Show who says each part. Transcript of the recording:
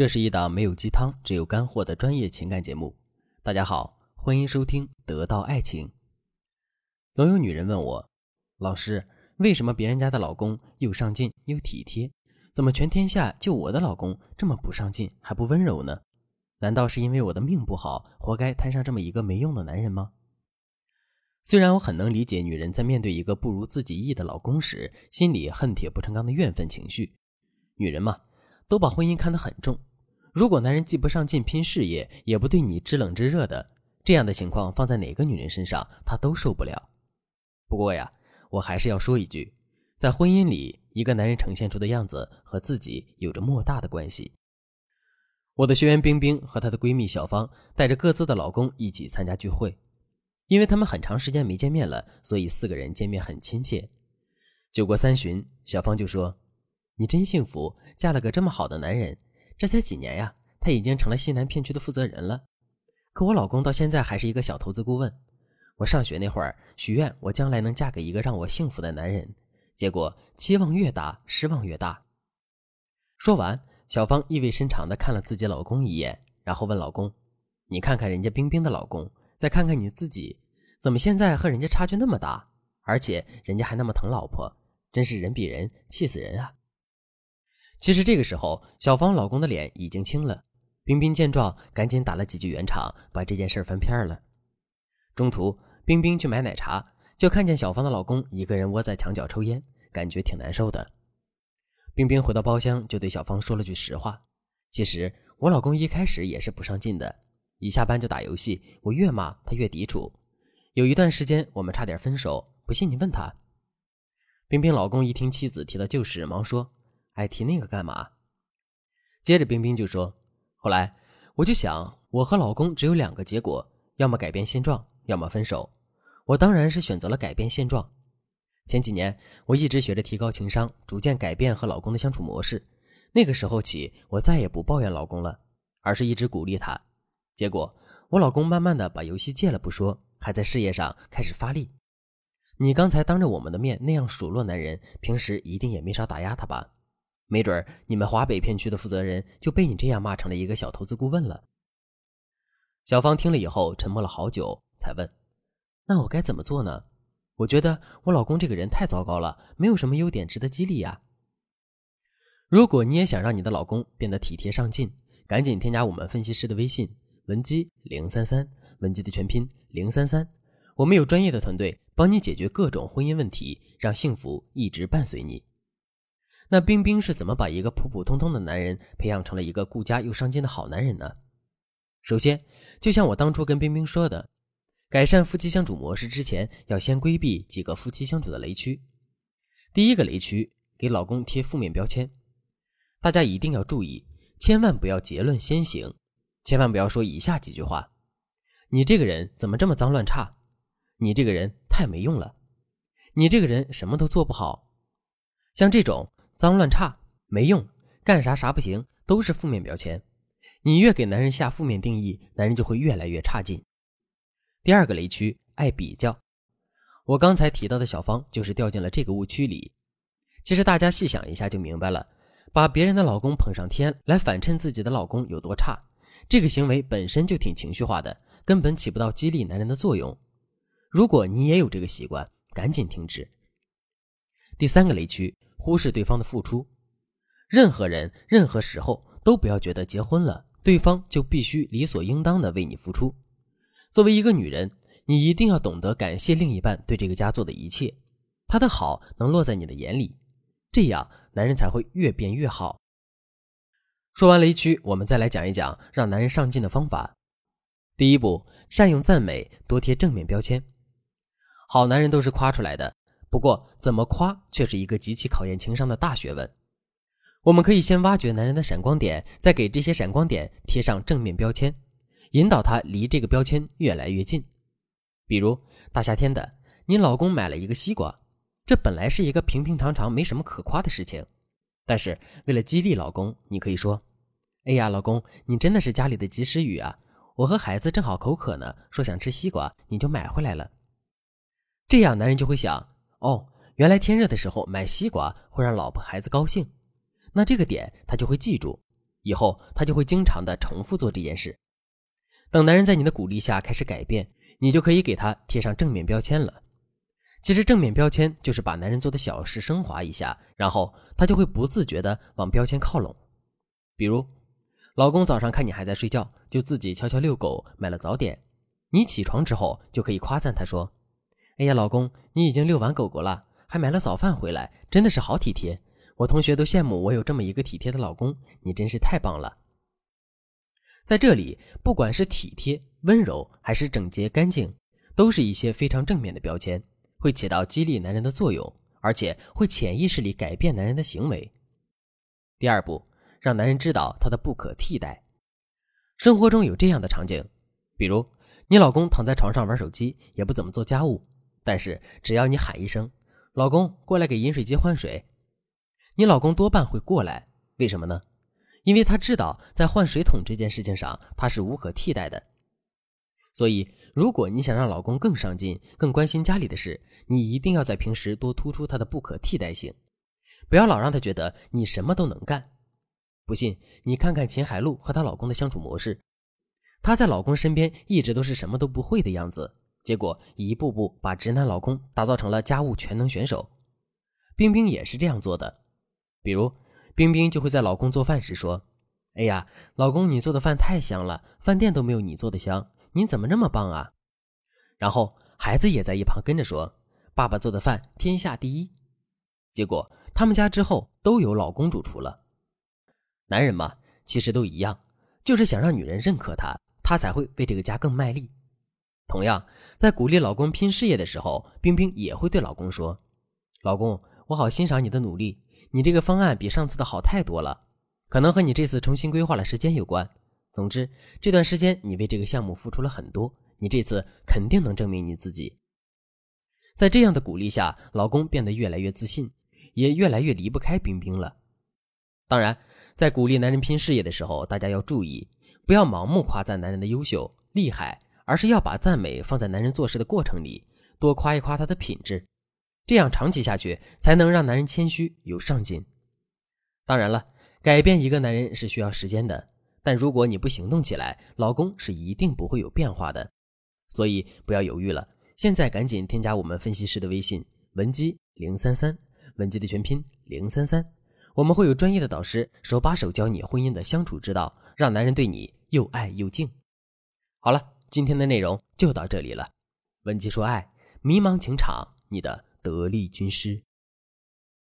Speaker 1: 这是一档没有鸡汤，只有干货的专业情感节目。大家好，欢迎收听《得到爱情》。总有女人问我，老师，为什么别人家的老公又上进又体贴，怎么全天下就我的老公这么不上进还不温柔呢？难道是因为我的命不好，活该摊上这么一个没用的男人吗？虽然我很能理解女人在面对一个不如自己意的老公时，心里恨铁不成钢的怨愤情绪，女人嘛，都把婚姻看得很重。如果男人既不上进拼事业，也不对你知冷知热的，这样的情况放在哪个女人身上，她都受不了。不过呀，我还是要说一句，在婚姻里，一个男人呈现出的样子和自己有着莫大的关系。我的学员冰冰和她的闺蜜小芳带着各自的老公一起参加聚会，因为他们很长时间没见面了，所以四个人见面很亲切。酒过三巡，小芳就说：“你真幸福，嫁了个这么好的男人。”这才几年呀，他已经成了西南片区的负责人了。可我老公到现在还是一个小投资顾问。我上学那会儿许愿，我将来能嫁给一个让我幸福的男人。结果期望越大，失望越大。说完，小芳意味深长地看了自己老公一眼，然后问老公：“你看看人家冰冰的老公，再看看你自己，怎么现在和人家差距那么大？而且人家还那么疼老婆，真是人比人气死人啊！”其实这个时候，小芳老公的脸已经青了。冰冰见状，赶紧打了几句圆场，把这件事翻篇了。中途，冰冰去买奶茶，就看见小芳的老公一个人窝在墙角抽烟，感觉挺难受的。冰冰回到包厢，就对小芳说了句实话：“其实我老公一开始也是不上进的，一下班就打游戏，我越骂他越抵触。有一段时间，我们差点分手。不信你问他。”冰冰老公一听妻子提到旧事，忙说。还提那个干嘛？接着冰冰就说：“后来我就想，我和老公只有两个结果，要么改变现状，要么分手。我当然是选择了改变现状。前几年我一直学着提高情商，逐渐改变和老公的相处模式。那个时候起，我再也不抱怨老公了，而是一直鼓励他。结果我老公慢慢的把游戏戒了不说，还在事业上开始发力。你刚才当着我们的面那样数落男人，平时一定也没少打压他吧？”没准儿你们华北片区的负责人就被你这样骂成了一个小投资顾问了。小芳听了以后沉默了好久，才问：“那我该怎么做呢？我觉得我老公这个人太糟糕了，没有什么优点值得激励呀。”如果你也想让你的老公变得体贴上进，赶紧添加我们分析师的微信文姬零三三，文姬的全拼零三三，我们有专业的团队帮你解决各种婚姻问题，让幸福一直伴随你。那冰冰是怎么把一个普普通通的男人培养成了一个顾家又上进的好男人呢？首先，就像我当初跟冰冰说的，改善夫妻相处模式之前，要先规避几个夫妻相处的雷区。第一个雷区，给老公贴负面标签。大家一定要注意，千万不要结论先行，千万不要说以下几句话：“你这个人怎么这么脏乱差？你这个人太没用了，你这个人什么都做不好。”像这种。脏乱差没用，干啥啥不行，都是负面标签。你越给男人下负面定义，男人就会越来越差劲。第二个雷区，爱比较。我刚才提到的小芳就是掉进了这个误区里。其实大家细想一下就明白了，把别人的老公捧上天来反衬自己的老公有多差，这个行为本身就挺情绪化的，根本起不到激励男人的作用。如果你也有这个习惯，赶紧停止。第三个雷区。忽视对方的付出，任何人、任何时候都不要觉得结婚了，对方就必须理所应当的为你付出。作为一个女人，你一定要懂得感谢另一半对这个家做的一切，他的好能落在你的眼里，这样男人才会越变越好。说完雷区，我们再来讲一讲让男人上进的方法。第一步，善用赞美，多贴正面标签。好男人都是夸出来的。不过，怎么夸却是一个极其考验情商的大学问。我们可以先挖掘男人的闪光点，再给这些闪光点贴上正面标签，引导他离这个标签越来越近。比如大夏天的，你老公买了一个西瓜，这本来是一个平平常常、没什么可夸的事情，但是为了激励老公，你可以说：“哎呀，老公，你真的是家里的及时雨啊！我和孩子正好口渴呢，说想吃西瓜，你就买回来了。”这样男人就会想。哦，原来天热的时候买西瓜会让老婆孩子高兴，那这个点他就会记住。以后他就会经常的重复做这件事。等男人在你的鼓励下开始改变，你就可以给他贴上正面标签了。其实正面标签就是把男人做的小事升华一下，然后他就会不自觉的往标签靠拢。比如，老公早上看你还在睡觉，就自己悄悄遛狗，买了早点。你起床之后就可以夸赞他说：“哎呀，老公，你已经遛完狗狗了，还买了早饭回来，真的是好体贴。我同学都羡慕我有这么一个体贴的老公，你真是太棒了。”在这里，不管是体贴、温柔，还是整洁干净，都是一些非常正面的标签，会起到激励男人的作用，而且会潜意识里改变男人的行为。第二步，让男人知道他的不可替代。生活中有这样的场景，比如你老公躺在床上玩手机，也不怎么做家务，但是只要你喊一声“老公，过来给饮水机换水”，你老公多半会过来。为什么呢？因为他知道，在换水桶这件事情上，他是无可替代的。所以，如果你想让老公更上进、更关心家里的事，你一定要在平时多突出他的不可替代性，不要老让他觉得你什么都能干。不信，你看看秦海璐和她老公的相处模式，她在老公身边一直都是什么都不会的样子，结果一步步把直男老公打造成了家务全能选手。冰冰也是这样做的，比如。冰冰就会在老公做饭时说：“哎呀，老公，你做的饭太香了，饭店都没有你做的香，你怎么那么棒啊？”然后孩子也在一旁跟着说：“爸爸做的饭天下第一。”结果他们家之后都由老公主厨了。男人嘛，其实都一样，就是想让女人认可他，他才会为这个家更卖力。同样，在鼓励老公拼事业的时候，冰冰也会对老公说：“老公，我好欣赏你的努力。”你这个方案比上次的好太多了，可能和你这次重新规划了时间有关。总之，这段时间你为这个项目付出了很多，你这次肯定能证明你自己。在这样的鼓励下，老公变得越来越自信，也越来越离不开冰冰了。当然，在鼓励男人拼事业的时候，大家要注意，不要盲目夸赞男人的优秀厉害，而是要把赞美放在男人做事的过程里，多夸一夸他的品质。这样长期下去，才能让男人谦虚有上进。当然了，改变一个男人是需要时间的，但如果你不行动起来，老公是一定不会有变化的。所以不要犹豫了，现在赶紧添加我们分析师的微信文姬零三三，文姬的全拼零三三，我们会有专业的导师手把手教你婚姻的相处之道，让男人对你又爱又敬。好了，今天的内容就到这里了。文姬说爱，迷茫情场，你的。得力军师。